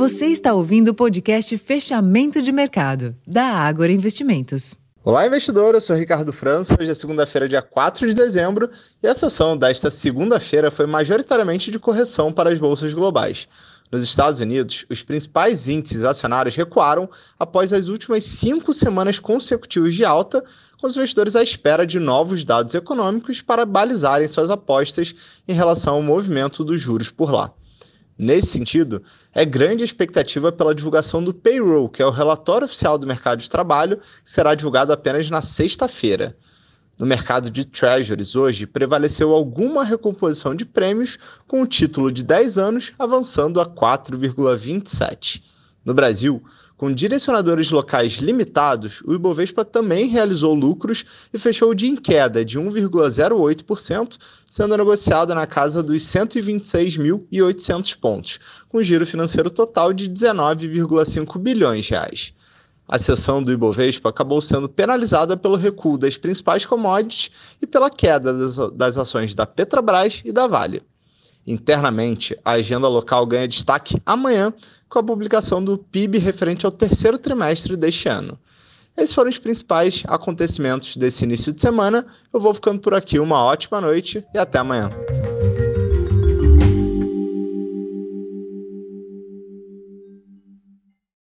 Você está ouvindo o podcast Fechamento de Mercado, da Ágora Investimentos. Olá, investidor. Eu sou Ricardo França. Hoje é segunda-feira, dia 4 de dezembro, e a sessão desta segunda-feira foi majoritariamente de correção para as bolsas globais. Nos Estados Unidos, os principais índices acionários recuaram após as últimas cinco semanas consecutivas de alta, com os investidores à espera de novos dados econômicos para balizarem suas apostas em relação ao movimento dos juros por lá. Nesse sentido, é grande a expectativa pela divulgação do payroll, que é o relatório oficial do mercado de trabalho, que será divulgado apenas na sexta-feira. No mercado de treasuries hoje, prevaleceu alguma recomposição de prêmios, com o título de 10 anos avançando a 4,27. No Brasil, com direcionadores locais limitados, o Ibovespa também realizou lucros e fechou o dia em queda de 1,08%, sendo negociado na casa dos 126.800 pontos, com giro financeiro total de 19,5 bilhões de reais. A sessão do Ibovespa acabou sendo penalizada pelo recuo das principais commodities e pela queda das, ações da Petrobras e da Vale. Internamente, a agenda local ganha destaque amanhã com a publicação do PIB referente ao terceiro trimestre deste ano. Esses foram os principais acontecimentos desse início de semana. Eu vou ficando por aqui. Uma ótima noite e até amanhã.